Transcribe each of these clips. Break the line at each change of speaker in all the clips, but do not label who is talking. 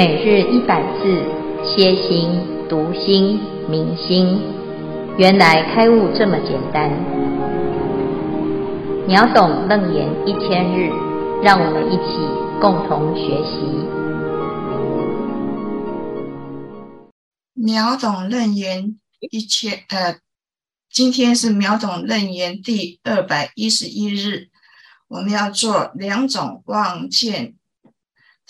每日一百字，歇心、读心、明心，原来开悟这么简单。秒懂楞严一千日，让我们一起共同学习。
秒懂楞严一千，呃，今天是秒懂楞严第二百一十一日，我们要做两种望见。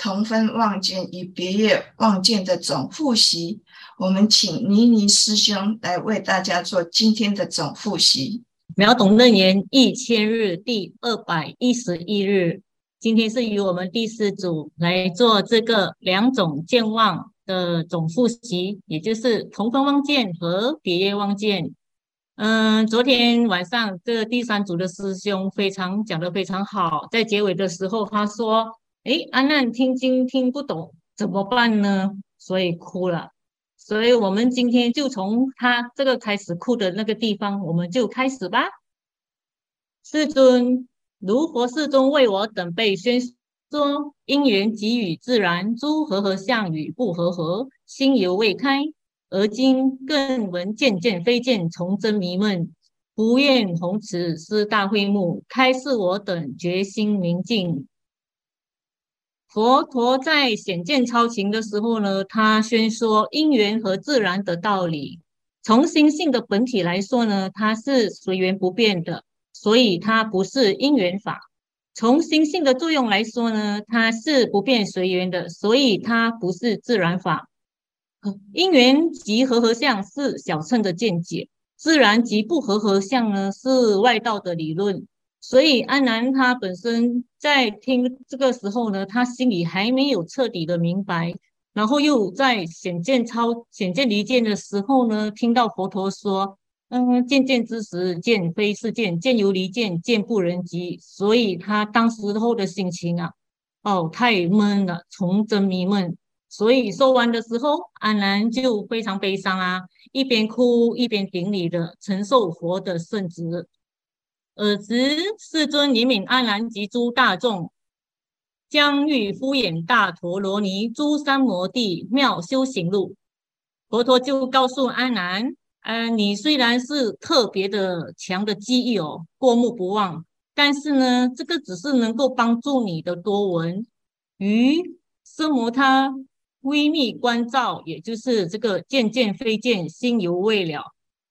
同分望见与别业望见的总复习，我们请倪妮师兄来为大家做今天的总复习。
秒懂楞严一千日第二百一十一日，今天是与我们第四组来做这个两种健忘的总复习，也就是同分望见和别业望见。嗯，昨天晚上这第三组的师兄非常讲得非常好，在结尾的时候他说。诶，阿难听经听不懂怎么办呢？所以哭了。所以我们今天就从他这个开始哭的那个地方，我们就开始吧。世尊，如佛世尊为我等辈宣说，因缘给予自然诸和合相与不和合，心犹未开，而今更闻渐渐飞见，从真迷闷，不愿弘持师大会目，开示我等觉心明净。佛陀在显见超情的时候呢，他宣说因缘和自然的道理。从心性的本体来说呢，它是随缘不变的，所以它不是因缘法。从心性的作用来说呢，它是不变随缘的，所以它不是自然法。因缘及和合相是小乘的见解，自然及不和合相呢是外道的理论。所以安南他本身在听这个时候呢，他心里还没有彻底的明白，然后又在显见超显见离见的时候呢，听到佛陀说，嗯，见见之时，见非是见，见犹离见，见不能及，所以他当时候的心情啊，哦，太闷了，从真迷闷，所以说完的时候，阿难就非常悲伤啊，一边哭一边顶礼的承受佛的圣旨。尔时，世尊怜悯阿难及诸大众，将欲敷演大陀罗尼诸三摩地妙修行路。佛陀就告诉阿难：“嗯、呃，你虽然是特别的强的记忆哦，过目不忘，但是呢，这个只是能够帮助你的多闻。于奢摩他微密观照，也就是这个见见非见，心犹未了。”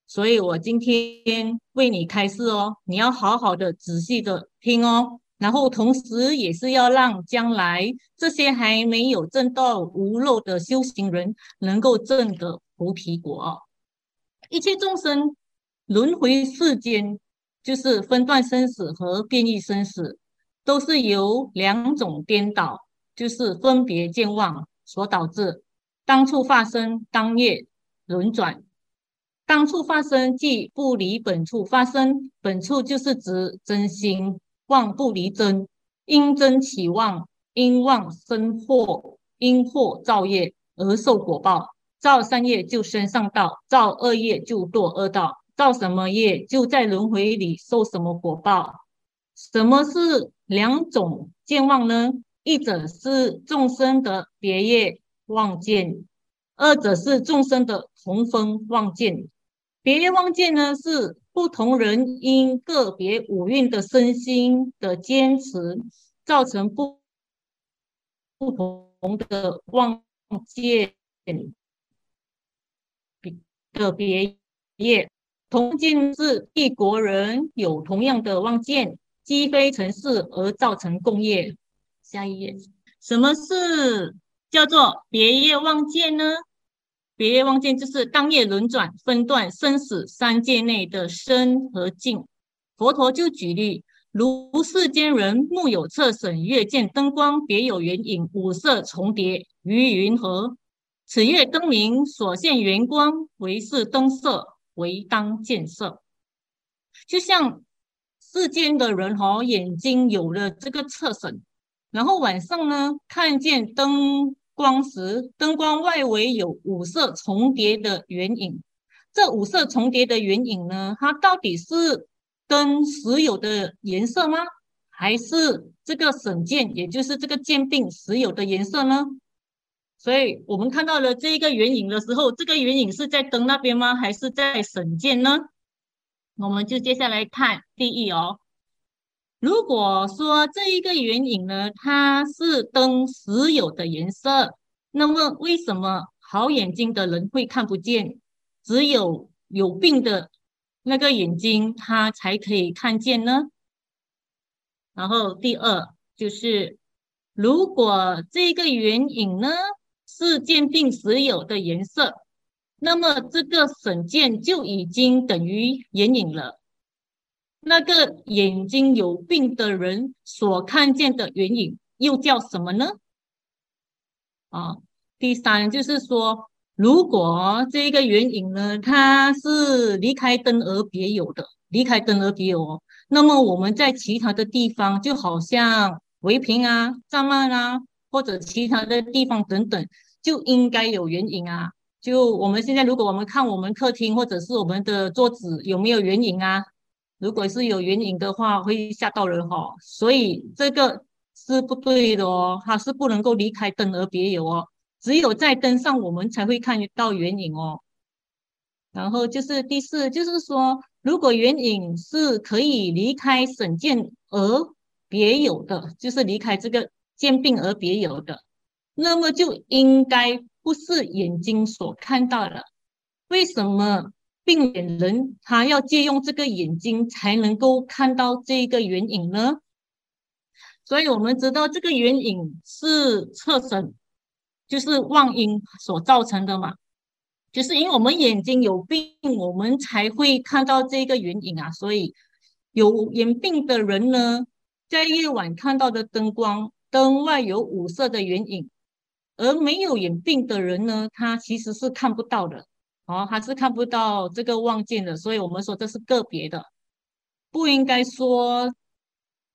所以我今天为你开示哦，你要好好的仔细的听哦，然后同时也是要让将来这些还没有证到无漏的修行人能够证得菩提果哦。一切众生轮回世间，就是分段生死和变异生死，都是由两种颠倒，就是分别见望所导致。当处发生，当业轮转。当处发生，即不离本处发生。本处就是指真心妄不离真，因真起妄，因妄生祸，因祸造业而受果报。造善业就升上道，造恶业就堕恶道。造什么业就在轮回里受什么果报。什么是两种见望呢？一者是众生的别业望见，二者是众生的同分望见。别业望见呢，是不同人因个别五蕴的身心的坚持，造成不不同的望见的别业。同见是一国人有同样的望见，积非成是而造成共业。下一页，什么是叫做别业望见呢？别业望见就是当夜轮转分段生死三界内的生和净。佛陀就举例，如世间人目有侧省，月见灯光别有圆影，五色重叠于云何？此月灯明所现圆光，为是灯色，为当见色。就像世间的人哈，眼睛有了这个侧省，然后晚上呢，看见灯。光时，灯光外围有五色重叠的圆影。这五色重叠的圆影呢，它到底是灯实有的颜色吗？还是这个省件，也就是这个鉴定实有的颜色呢？所以我们看到了这一个圆影的时候，这个圆影是在灯那边吗？还是在审件呢？我们就接下来看第一哦。如果说这一个圆影呢，它是灯实有的颜色，那么为什么好眼睛的人会看不见？只有有病的那个眼睛，他才可以看见呢？然后第二就是，如果这个圆影呢，是见病实有的颜色，那么这个绳剑就已经等于眼影了。那个眼睛有病的人所看见的原影又叫什么呢？啊，第三就是说，如果这个原影呢，它是离开灯而别有的，离开灯而别有哦，那么我们在其他的地方，就好像围屏啊、帐幔啊。或者其他的地方等等，就应该有原影啊。就我们现在，如果我们看我们客厅或者是我们的桌子有没有原影啊？如果是有原影的话，会吓到人哈、哦。所以这个是不对的哦，它是不能够离开灯而别有哦。只有在灯上，我们才会看到原影哦。然后就是第四，就是说，如果原影是可以离开绳剑而别有的，就是离开这个。见病而别有的，那么就应该不是眼睛所看到的。为什么病眼人他要借用这个眼睛才能够看到这个圆影呢？所以我们知道这个圆影是侧身，就是妄因所造成的嘛。就是因为我们眼睛有病，我们才会看到这个圆影啊。所以有眼病的人呢，在夜晚看到的灯光。灯外有五色的圆影，而没有眼病的人呢，他其实是看不到的，哦，他是看不到这个望见的，所以我们说这是个别的，不应该说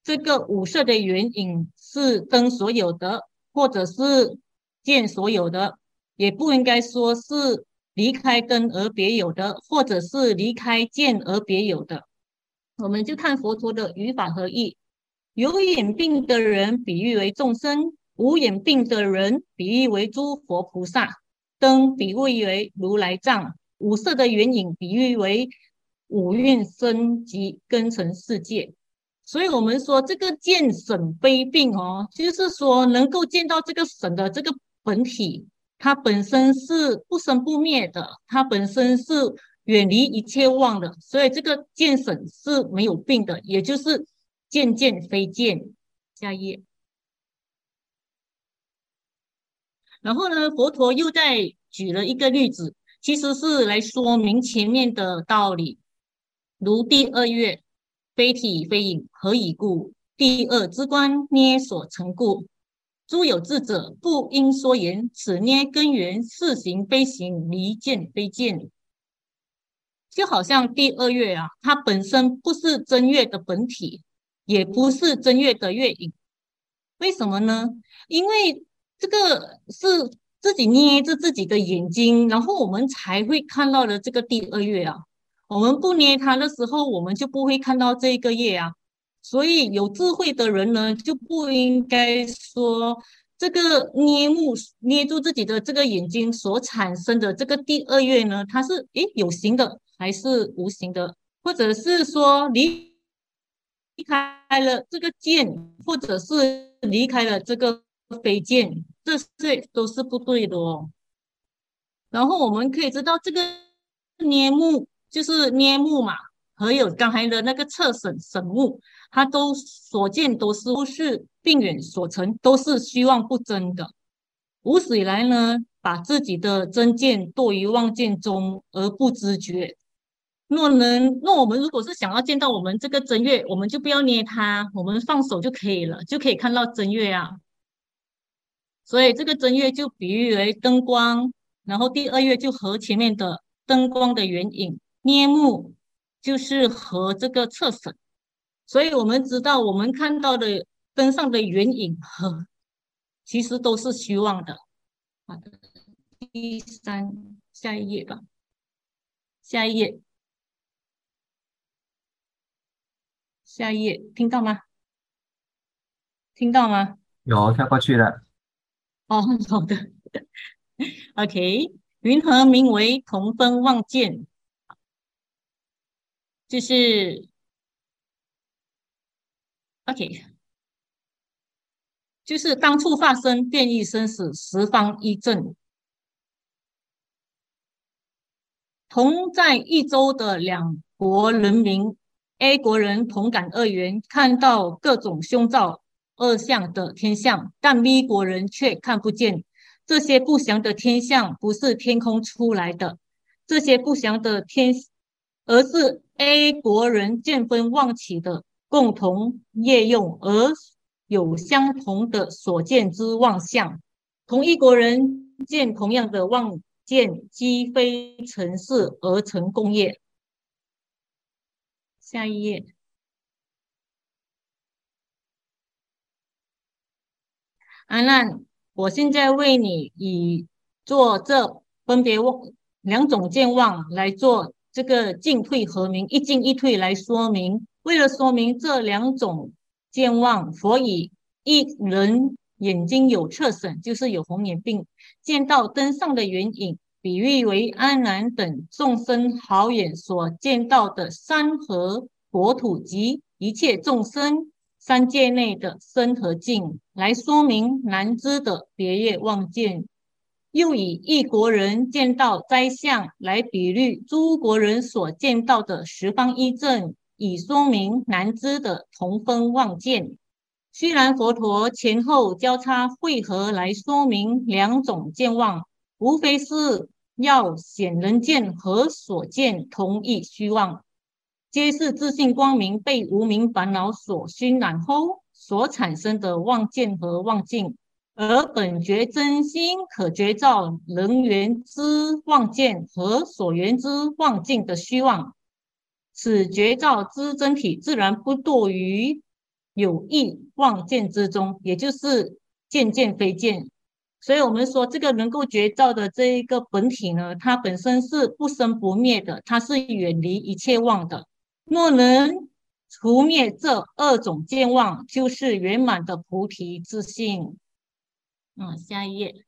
这个五色的圆影是灯所有的，或者是见所有的，也不应该说是离开灯而别有的，或者是离开见而别有的，我们就看佛陀的语法和义。有眼病的人比喻为众生，无眼病的人比喻为诸佛菩萨，灯比喻为如来藏，五色的圆影比喻为五蕴生及根尘世界。所以，我们说这个见绳非病哦，就是说能够见到这个神的这个本体，它本身是不生不灭的，它本身是远离一切妄的，所以这个见绳是没有病的，也就是。见剑非见，下一页。然后呢，佛陀又再举了一个例子，其实是来说明前面的道理。如第二月，非体非影，何以故？第二之观，捏所成故。诸有智者，不应说言。此捏根源，是形非形，离见非见。就好像第二月啊，它本身不是真月的本体。也不是真月的月影，为什么呢？因为这个是自己捏着自己的眼睛，然后我们才会看到的这个第二月啊。我们不捏它的时候，我们就不会看到这个月啊。所以有智慧的人呢，就不应该说这个捏目捏住自己的这个眼睛所产生的这个第二月呢，它是诶有形的还是无形的，或者是说离。离开了这个剑，或者是离开了这个非剑，这些都是不对的哦。然后我们可以知道，这个捏目就是捏目嘛，还有刚才的那个侧绳绳目，它都所见都是不是病眼所成，都是虚妄不真的。无始以来呢，把自己的真见堕于妄见中而不知觉。若能，那我们如果是想要见到我们这个真月，我们就不要捏它，我们放手就可以了，就可以看到真月啊。所以这个正月就比喻为灯光，然后第二月就和前面的灯光的原影，捏目就是和这个侧绳。所以我们知道，我们看到的灯上的原影和其实都是虚妄的。好的，第三，下一页吧，下一页。下一页，听到吗？听到吗？
有，跳过去了。
哦，好的。OK，云何名为同分望见？就是 OK，就是当处发生变异生死，十方一正。同在一周的两国人民，A 国人同感恶缘，看到各种凶兆恶相的天象，但 B 国人却看不见。这些不祥的天象不是天空出来的，这些不祥的天，而是 A 国人见分望起的共同业用而有相同的所见之妄相。同一国人见同样的望。见积非成事而成共业。下一页，阿难，我现在为你以做这分别望两种见望来做这个进退合明，一进一退来说明。为了说明这两种见望，佛以一人。眼睛有侧损，就是有红眼病，见到灯上的圆影，比喻为阿难等众生好眼所见到的山河国土及一切众生三界内的身和境，来说明难知的别业望见。又以一国人见到灾相来比喻诸国人所见到的十方一正，以说明难知的同分望见。虽然佛陀前后交叉汇合来说明两种见望，无非是要显人见和所见同一虚妄，皆是自信光明被无明烦恼所熏染后所产生的妄见和妄境，而本觉真心可觉照人缘之妄见和所缘之妄境的虚妄，此觉照之真体自然不堕于。有意望见之中，也就是见见非见，所以我们说这个能够觉照的这一个本体呢，它本身是不生不灭的，它是远离一切妄的。若能除灭这二种健忘，就是圆满的菩提自性。嗯，下一页。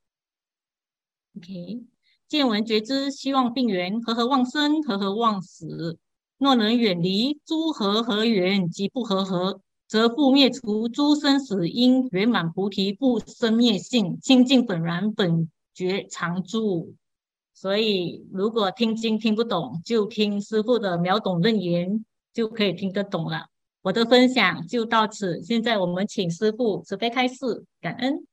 OK，见闻觉知，希望病缘，和合忘生，和合忘死。若能远离诸和合缘及不和合。则复灭除诸生死因，圆满菩提不生灭性，清净本然本觉常住。所以，如果听经听不懂，就听师傅的秒懂论言，就可以听得懂了。我的分享就到此，现在我们请师傅慈悲开示，感恩。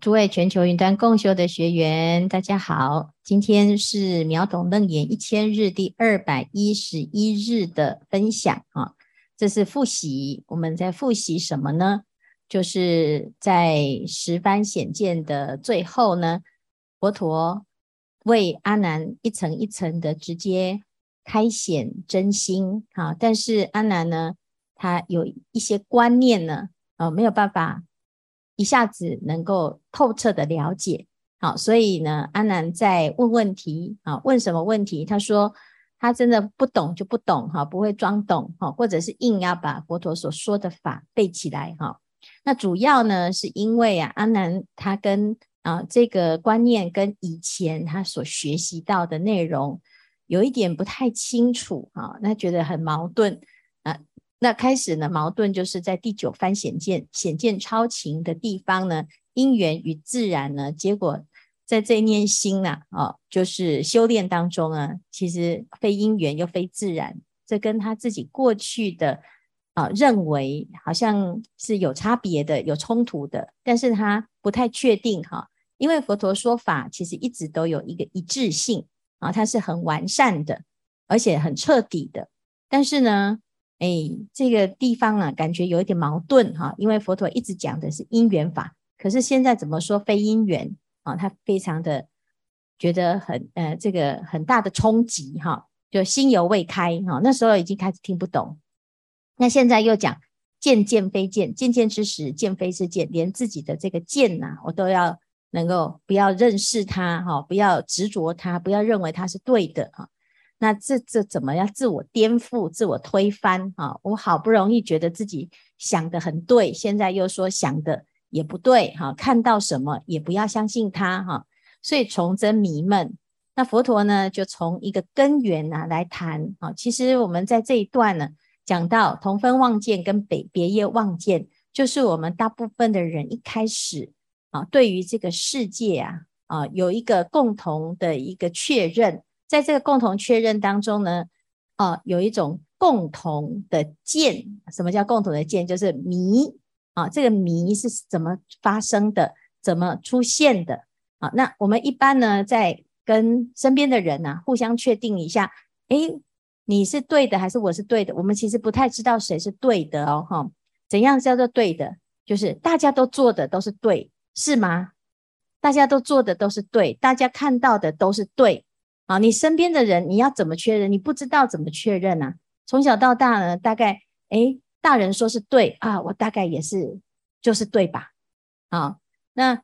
诸位全球云端共修的学员，大家好，今天是秒懂楞严一千日第二百一十一日的分享啊。这是复习，我们在复习什么呢？就是在十番显见的最后呢，佛陀为阿难一层一层的直接开显真心啊，但是阿难呢，他有一些观念呢，呃，没有办法一下子能够透彻的了解，好，所以呢，阿难在问问题啊，问什么问题？他说。他真的不懂就不懂哈，不会装懂哈，或者是硬要把佛陀所说的法背起来哈。那主要呢，是因为啊，阿难他跟啊这个观念跟以前他所学习到的内容有一点不太清楚啊，那觉得很矛盾啊。那开始呢，矛盾就是在第九番显见显见超情的地方呢，因缘与自然呢，结果。在这念心呐，哦，就是修炼当中啊，其实非因缘又非自然，这跟他自己过去的啊认为好像是有差别的、有冲突的，但是他不太确定哈，因为佛陀说法其实一直都有一个一致性啊，它是很完善的，而且很彻底的。但是呢，哎，这个地方啊，感觉有一点矛盾哈，因为佛陀一直讲的是因缘法，可是现在怎么说非因缘？啊，他非常的觉得很呃，这个很大的冲击哈，就心犹未开哈，那时候已经开始听不懂。那现在又讲见见非见，见见之时见非是见，连自己的这个见呐，我都要能够不要认识它哈，不要执着它，不要认为它是对的哈。那这这怎么样自我颠覆、自我推翻哈？我好不容易觉得自己想得很对，现在又说想的。也不对哈，看到什么也不要相信他哈。所以从真迷闷。那佛陀呢，就从一个根源啊来谈啊。其实我们在这一段呢，讲到同分妄见跟北别业妄见，就是我们大部分的人一开始啊，对于这个世界啊啊有一个共同的一个确认，在这个共同确认当中呢，啊有一种共同的见。什么叫共同的见？就是迷啊，这个迷是怎么发生的？怎么出现的？啊，那我们一般呢，在跟身边的人呐、啊，互相确定一下，诶，你是对的还是我是对的？我们其实不太知道谁是对的哦，哈。怎样叫做对的？就是大家都做的都是对，是吗？大家都做的都是对，大家看到的都是对。啊，你身边的人，你要怎么确认？你不知道怎么确认呢、啊？从小到大呢，大概诶，大人说是对啊，我大概也是就是对吧？啊，那。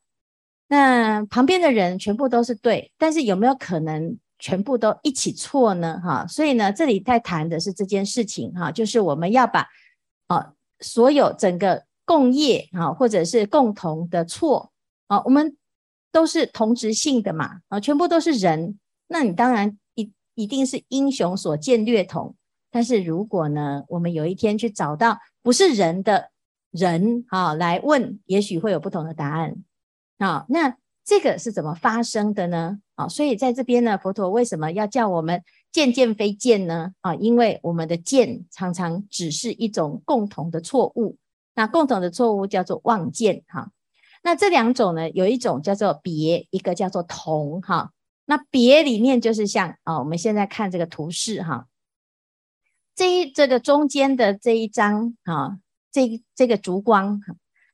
那旁边的人全部都是对，但是有没有可能全部都一起错呢？哈，所以呢，这里在谈的是这件事情哈，就是我们要把啊所有整个共业啊，或者是共同的错啊，我们都是同质性的嘛啊，全部都是人，那你当然一一定是英雄所见略同。但是如果呢，我们有一天去找到不是人的人啊来问，也许会有不同的答案。啊，那这个是怎么发生的呢？啊，所以在这边呢，佛陀为什么要叫我们见见非见呢？啊，因为我们的见常常只是一种共同的错误，那共同的错误叫做望见。哈，那这两种呢，有一种叫做别，一个叫做同。哈，那别里面就是像啊，我们现在看这个图示哈，这一这个中间的这一张啊，这这个烛光，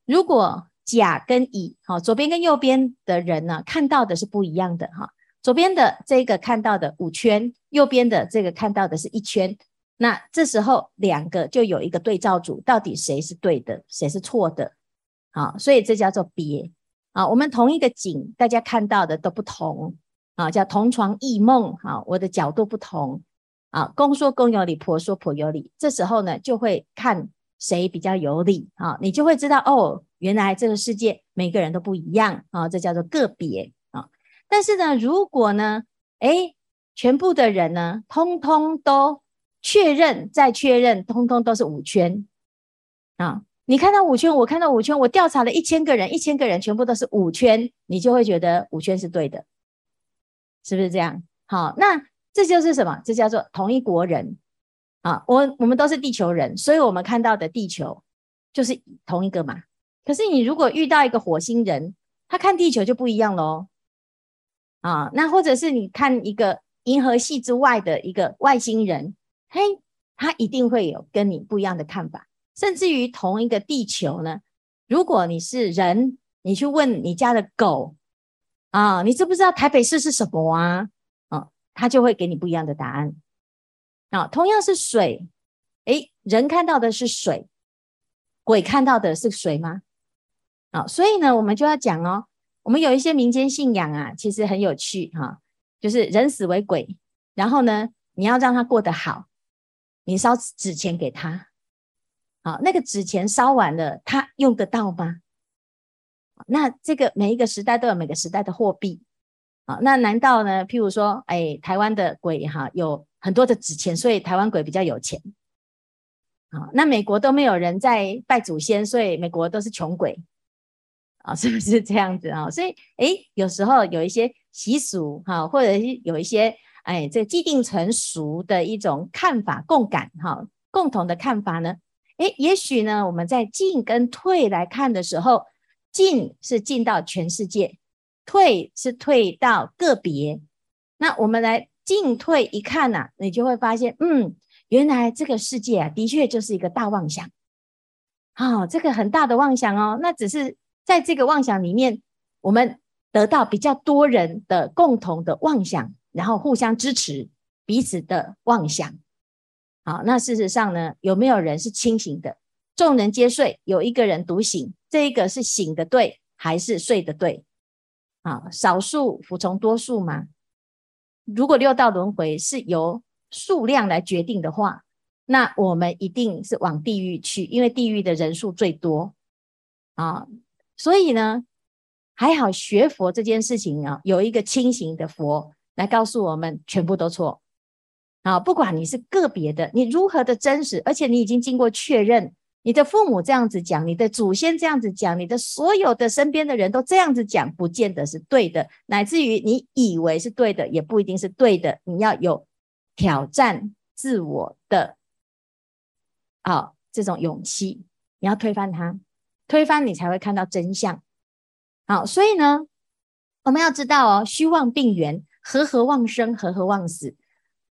如果甲跟乙，好，左边跟右边的人呢，看到的是不一样的哈。左边的这个看到的五圈，右边的这个看到的是一圈。那这时候两个就有一个对照组，到底谁是对的，谁是错的？好，所以这叫做别啊。我们同一个景，大家看到的都不同啊，叫同床异梦。哈，我的角度不同啊。公说公有理，婆说婆有理。这时候呢，就会看谁比较有理啊，你就会知道哦。原来这个世界每个人都不一样啊，这叫做个别啊。但是呢，如果呢，诶，全部的人呢，通通都确认再确认，通通都是五圈啊。你看到五圈，我看到五圈，我调查了一千个人，一千个人全部都是五圈，你就会觉得五圈是对的，是不是这样？好，那这就是什么？这叫做同一国人啊。我我们都是地球人，所以我们看到的地球就是同一个嘛。可是你如果遇到一个火星人，他看地球就不一样喽，啊，那或者是你看一个银河系之外的一个外星人，嘿，他一定会有跟你不一样的看法。甚至于同一个地球呢，如果你是人，你去问你家的狗，啊，你知不知道台北市是什么啊？啊，他就会给你不一样的答案。啊，同样是水，诶，人看到的是水，鬼看到的是水吗？啊，所以呢，我们就要讲哦，我们有一些民间信仰啊，其实很有趣哈，就是人死为鬼，然后呢，你要让他过得好，你烧纸钱给他，好，那个纸钱烧完了，他用得到吗？那这个每一个时代都有每个时代的货币，啊，那难道呢？譬如说，哎，台湾的鬼哈有很多的纸钱，所以台湾鬼比较有钱，啊，那美国都没有人在拜祖先，所以美国都是穷鬼。啊，是不是这样子啊？所以，诶，有时候有一些习俗哈，或者是有一些哎，这既定成熟的一种看法、共感哈，共同的看法呢？诶，也许呢，我们在进跟退来看的时候，进是进到全世界，退是退到个别。那我们来进退一看呐，你就会发现，嗯，原来这个世界啊，的确就是一个大妄想。好，这个很大的妄想哦，那只是。在这个妄想里面，我们得到比较多人的共同的妄想，然后互相支持彼此的妄想。好，那事实上呢，有没有人是清醒的？众人皆睡，有一个人独醒，这一个是醒的对，还是睡的对？啊，少数服从多数吗？如果六道轮回是由数量来决定的话，那我们一定是往地狱去，因为地狱的人数最多啊。所以呢，还好学佛这件事情啊，有一个清醒的佛来告诉我们，全部都错。啊，不管你是个别的，你如何的真实，而且你已经经过确认，你的父母这样子讲，你的祖先这样子讲，你的所有的身边的人都这样子讲，不见得是对的，乃至于你以为是对的，也不一定是对的。你要有挑战自我的啊这种勇气，你要推翻它，推翻你才会看到真相。好，所以呢，我们要知道哦，虚妄并缘，和合妄生，和合妄死。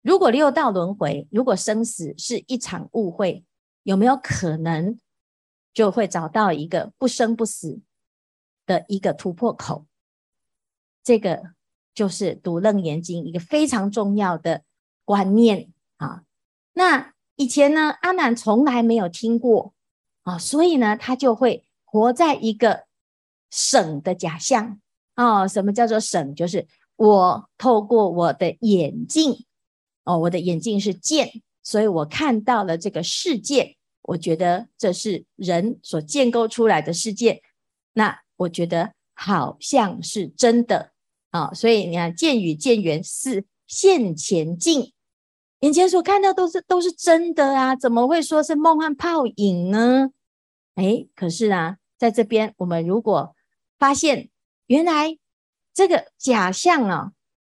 如果六道轮回，如果生死是一场误会，有没有可能就会找到一个不生不死的一个突破口？这个就是读《楞严经》一个非常重要的观念啊。那以前呢，阿难从来没有听过啊，所以呢，他就会活在一个省的假象啊。什么叫做省？就是我透过我的眼镜。哦，我的眼镜是见，所以我看到了这个世界。我觉得这是人所建构出来的世界，那我觉得好像是真的啊、哦。所以你看，见与见缘是现前境，眼前所看到都是都是真的啊，怎么会说是梦幻泡影呢？哎，可是啊，在这边我们如果发现，原来这个假象啊。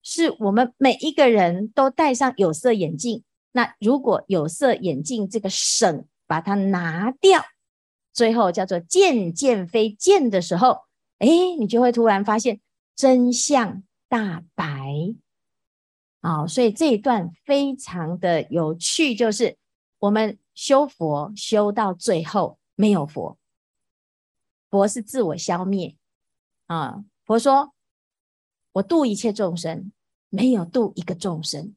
是我们每一个人都戴上有色眼镜。那如果有色眼镜这个省把它拿掉，最后叫做见见非见的时候，哎，你就会突然发现真相大白。好，所以这一段非常的有趣，就是我们修佛修到最后没有佛，佛是自我消灭啊。佛说：“我度一切众生。”没有度一个众生，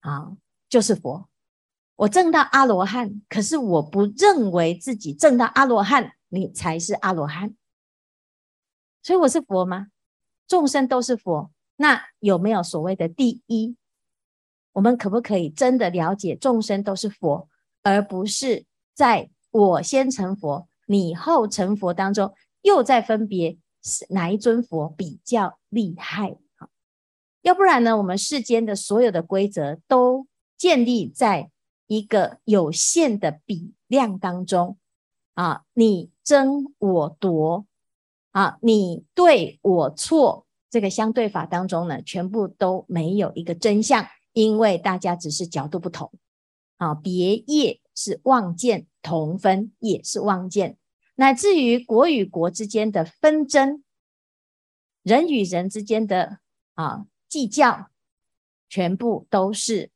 啊，就是佛。我证到阿罗汉，可是我不认为自己证到阿罗汉，你才是阿罗汉。所以我是佛吗？众生都是佛，那有没有所谓的第一？我们可不可以真的了解众生都是佛，而不是在我先成佛，你后成佛当中又在分别是哪一尊佛比较厉害？要不然呢？我们世间的所有的规则都建立在一个有限的比量当中啊，你争我夺啊，你对我错，这个相对法当中呢，全部都没有一个真相，因为大家只是角度不同啊，别业是望见，同分也是望见，乃至于国与国之间的纷争，人与人之间的啊。计较，全部都是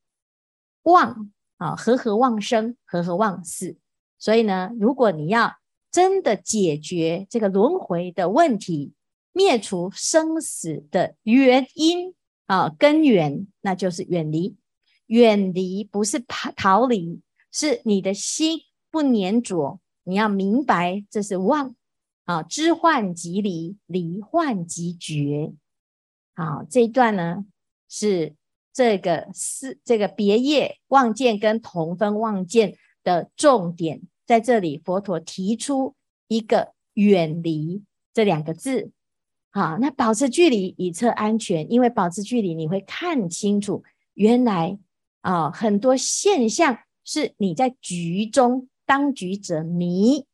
妄啊，和合妄生，和合妄死。所以呢，如果你要真的解决这个轮回的问题，灭除生死的原因啊，根源，那就是远离。远离不是逃逃离，是你的心不粘着。你要明白，这是妄啊，知幻即离，离幻即觉。好，这一段呢是这个是这个别业妄见跟同分妄见的重点，在这里佛陀提出一个远离这两个字。好，那保持距离以测安全，因为保持距离你会看清楚，原来啊很多现象是你在局中，当局者迷，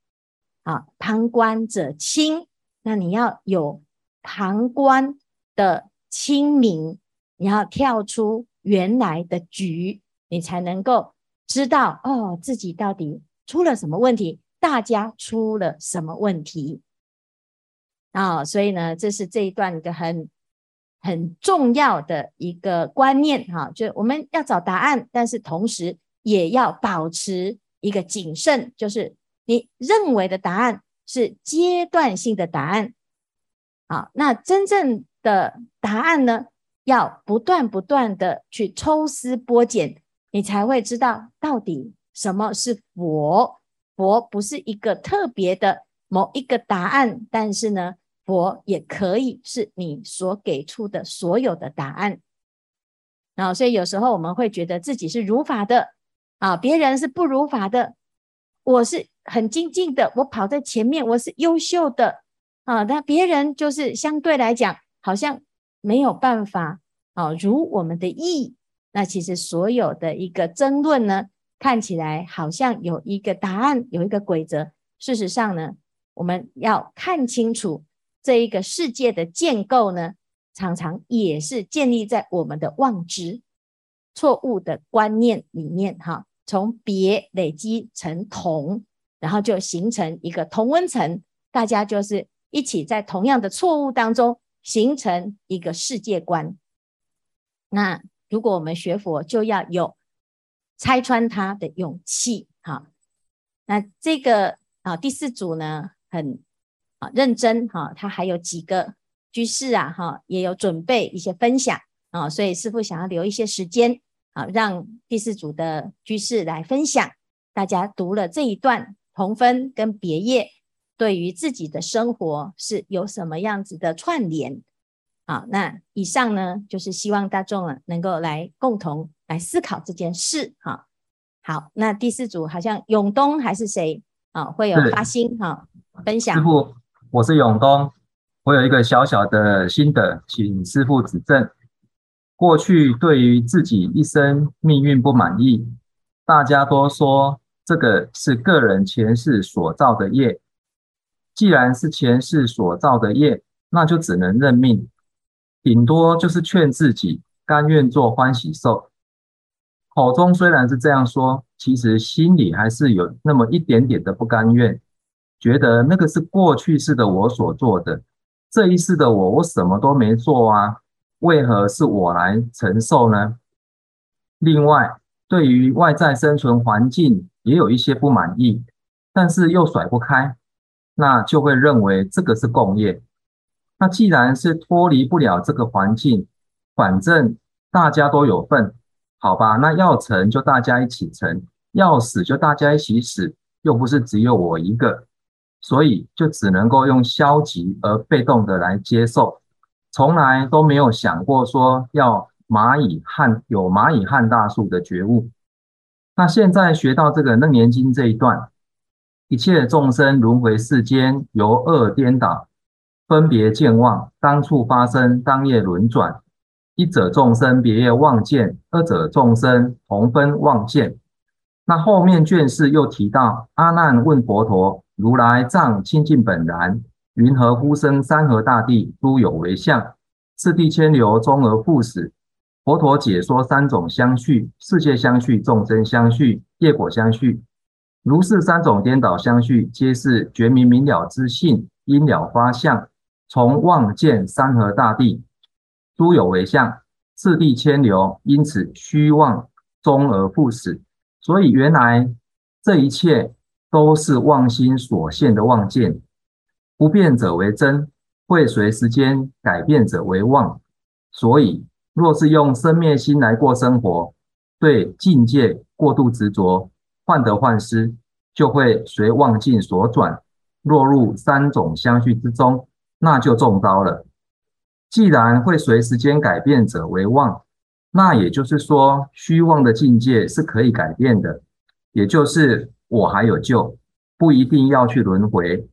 啊旁观者清，那你要有旁观的。清明，你要跳出原来的局，你才能够知道哦，自己到底出了什么问题，大家出了什么问题啊、所以呢，这是这一段一个很很重要的一个观念哈、哦，就我们要找答案，但是同时也要保持一个谨慎，就是你认为的答案是阶段性的答案，好、那真正。的答案呢，要不断不断的去抽丝剥茧，你才会知道到底什么是佛。佛不是一个特别的某一个答案，但是呢，佛也可以是你所给出的所有的答案。然后，所以有时候我们会觉得自己是如法的啊，别人是不如法的。我是很精进的，我跑在前面，我是优秀的。啊，那别人就是相对来讲，好像没有办法啊，如我们的意。那其实所有的一个争论呢，看起来好像有一个答案，有一个规则。事实上呢，我们要看清楚这一个世界的建构呢，常常也是建立在我们的妄执、错误的观念里面。哈，从别累积成同，然后就形成一个同温层，大家就是。一起在同样的错误当中形成一个世界观。那如果我们学佛，就要有拆穿它的勇气。哈，那这个啊第四组呢，很啊认真哈，他还有几个居士啊哈，也有准备一些分享啊，所以师父想要留一些时间啊，让第四组的居士来分享。大家读了这一段同分跟别业。对于自己的生活是有什么样子的串联？好，那以上呢，就是希望大众啊能够来共同来思考这件事。哈，好，那第四组好像永东还是谁啊？会有发心哈分享。
师傅，我是永东，我有一个小小的心得，请师傅指正。过去对于自己一生命运不满意，大家都说这个是个人前世所造的业。既然是前世所造的业，那就只能认命，顶多就是劝自己甘愿做欢喜兽。口中虽然是这样说，其实心里还是有那么一点点的不甘愿，觉得那个是过去世的我所做的，这一世的我，我什么都没做啊，为何是我来承受呢？另外，对于外在生存环境也有一些不满意，但是又甩不开。那就会认为这个是共业。那既然是脱离不了这个环境，反正大家都有份，好吧？那要成就大家一起成，要死就大家一起死，又不是只有我一个，所以就只能够用消极而被动的来接受，从来都没有想过说要蚂蚁撼有蚂蚁撼大树的觉悟。那现在学到这个《楞严经》这一段。一切众生轮回世间，由恶颠倒，分别见妄，当处发生，当夜轮转。一者众生别业妄见，二者众生同分妄见。那后面卷四又提到，阿难问佛陀：如来藏清净本然，云何忽生山河大地，诸有为相，次第迁流，终而复始？佛陀解说三种相续：世界相续、众生相续、业果相续。如是三种颠倒相续，皆是觉明明了之性，因了发相，从妄见山河大地，诸有为相，次第迁流，因此虚妄终而复始。所以原来这一切都是妄心所现的妄见，不变者为真，会随时间改变者为妄。所以若是用生灭心来过生活，对境界过度执着。患得患失，就会随妄境所转，落入三种相续之中，那就中招了。既然会随时间改变者为妄，那也就是说，虚妄的境界是可以改变的，也就是我还有救，不一定要去轮回。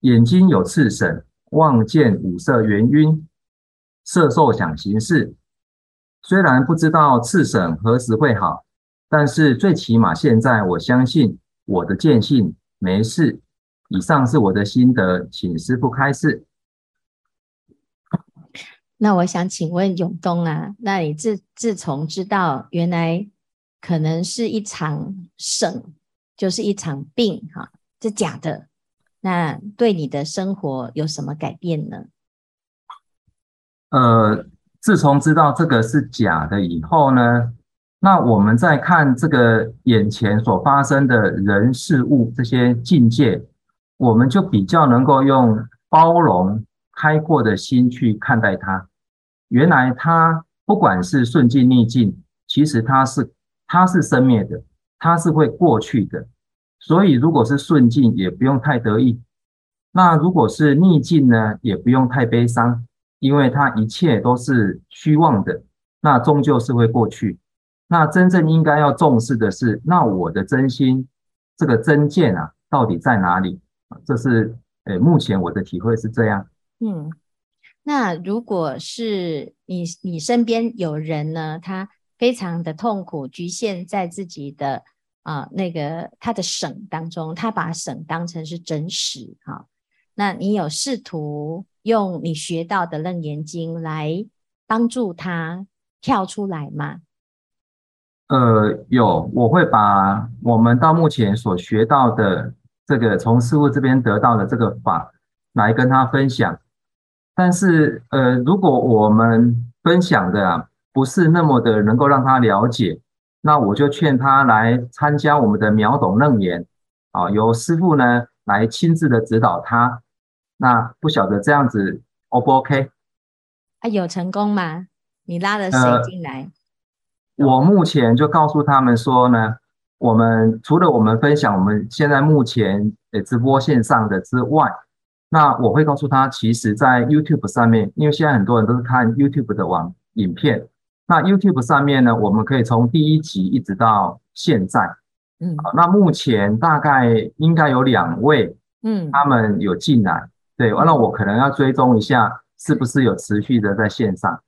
眼睛有刺审，望见五色缘蕴，色受想行识，虽然不知道次审何时会好。但是最起码现在，我相信我的见性没事。以上是我的心得，请师父开示。
那我想请问永东啊，那你自自从知道原来可能是一场省，就是一场病，哈，这假的，那对你的生活有什么改变呢？
呃，自从知道这个是假的以后呢？那我们在看这个眼前所发生的人事物这些境界，我们就比较能够用包容、开阔的心去看待它。原来它不管是顺境逆境，其实它是它是生灭的，它是会过去的。所以如果是顺境，也不用太得意；那如果是逆境呢，也不用太悲伤，因为它一切都是虚妄的，那终究是会过去。那真正应该要重视的是，那我的真心这个真见啊，到底在哪里？这是诶，目前我的体会是这样。
嗯，那如果是你你身边有人呢，他非常的痛苦，局限在自己的啊、那个他的省当中，他把省当成是真实哈、那你有试图用你学到的楞严经来帮助他跳出来吗？
呃，有，我会把我们到目前所学到的这个从师父这边得到的这个法来跟他分享。但是，呃，如果我们分享的不是那么的能够让他了解，那我就劝他来参加我们的秒懂楞严啊，由师傅呢来亲自的指导他。那不晓得这样子 O 不 OK？
啊，有成功吗？你拉了谁进来？呃
我目前就告诉他们说呢，我们除了我们分享我们现在目前呃直播线上的之外，那我会告诉他，其实，在 YouTube 上面，因为现在很多人都是看 YouTube 的网影片，那 YouTube 上面呢，我们可以从第一集一直到现在，嗯，好，那目前大概应该有两位，嗯，他们有进来，对，完了我可能要追踪一下，是不是有持续的在线上？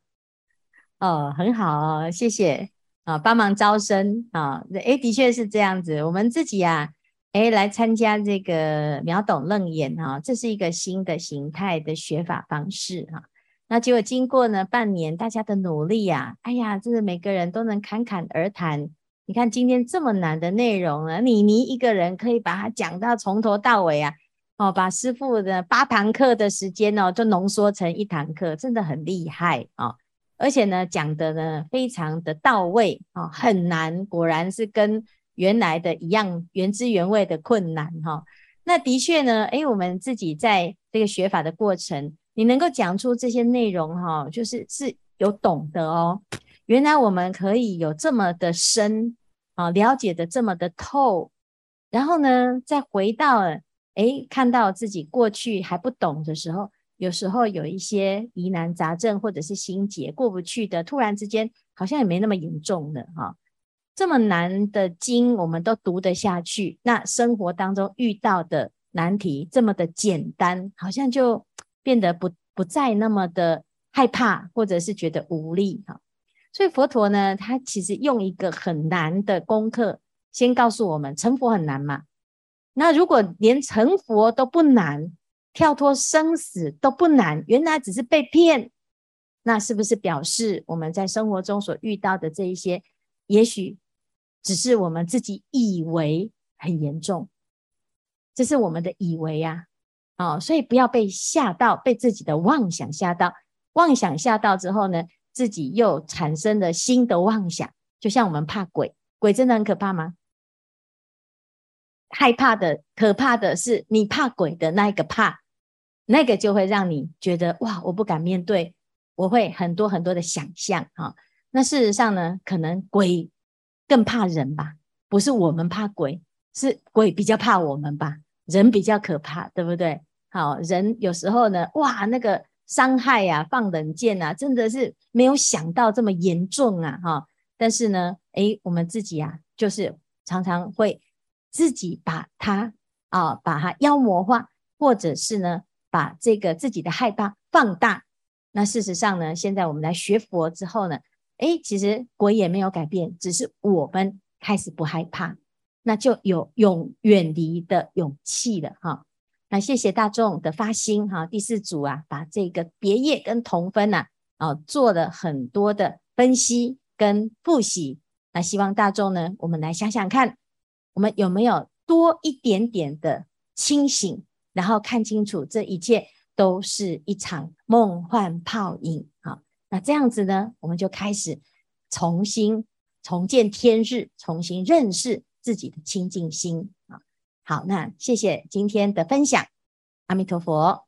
哦，很好哦，谢谢。啊，帮忙招生啊！诶，的确是这样子。我们自己啊，诶，来参加这个秒懂楞严啊，这是一个新的形态的学法方式哈。那结果经过呢半年大家的努力呀，哎呀，真的每个人都能侃侃而谈。你看今天这么难的内容呢，你你一个人可以把它讲到从头到尾啊，哦，把师父的八堂课的时间哦，就浓缩成一堂课，真的很厉害啊。而且呢，讲的呢非常的到位啊，很难，果然是跟原来的一样，原汁原味的困难哈。那的确呢，诶，我们自己在这个学法的过程，你能够讲出这些内容哈，就是是有懂得哦。原来我们可以有这么的深啊，了解的这么的透，然后呢，再回到诶，看到自己过去还不懂的时候。有时候有一些疑难杂症或者是心结过不去的，突然之间好像也没那么严重了哈。这么难的经我们都读得下去，那生活当中遇到的难题这么的简单，好像就变得不不再那么的害怕，或者是觉得无力哈。所以佛陀呢，他其实用一个很难的功课，先告诉我们成佛很难嘛。那如果连成佛都不难，跳脱生死都不难，原来只是被骗，那是不是表示我们在生活中所遇到的这一些，也许只是我们自己以为很严重，这是我们的以为呀，哦，所以不要被吓到，被自己的妄想吓到，妄想吓到之后呢，自己又产生了新的妄想，就像我们怕鬼，鬼真的很可怕吗？害怕的、可怕的是你怕鬼的那一个怕。那个就会让你觉得哇，我不敢面对，我会很多很多的想象哈。那事实上呢，可能鬼更怕人吧？不是我们怕鬼，是鬼比较怕我们吧？人比较可怕，对不对？好，人有时候呢，哇，那个伤害呀、啊，放冷箭啊，真的是没有想到这么严重啊，哈。但是呢，诶，我们自己啊，就是常常会自己把它啊，把它妖魔化，或者是呢。把这个自己的害怕放大，那事实上呢，现在我们来学佛之后呢，诶，其实鬼也没有改变，只是我们开始不害怕，那就有永远离的勇气了哈。那谢谢大众的发心哈，第四组啊，把这个别业跟同分呐，啊，做了很多的分析跟复习。那希望大众呢，我们来想想看，我们有没有多一点点的清醒。然后看清楚，这一切都是一场梦幻泡影。好，那这样子呢，我们就开始重新重见天日，重新认识自己的清净心啊。好，那谢谢今天的分享，阿弥陀佛。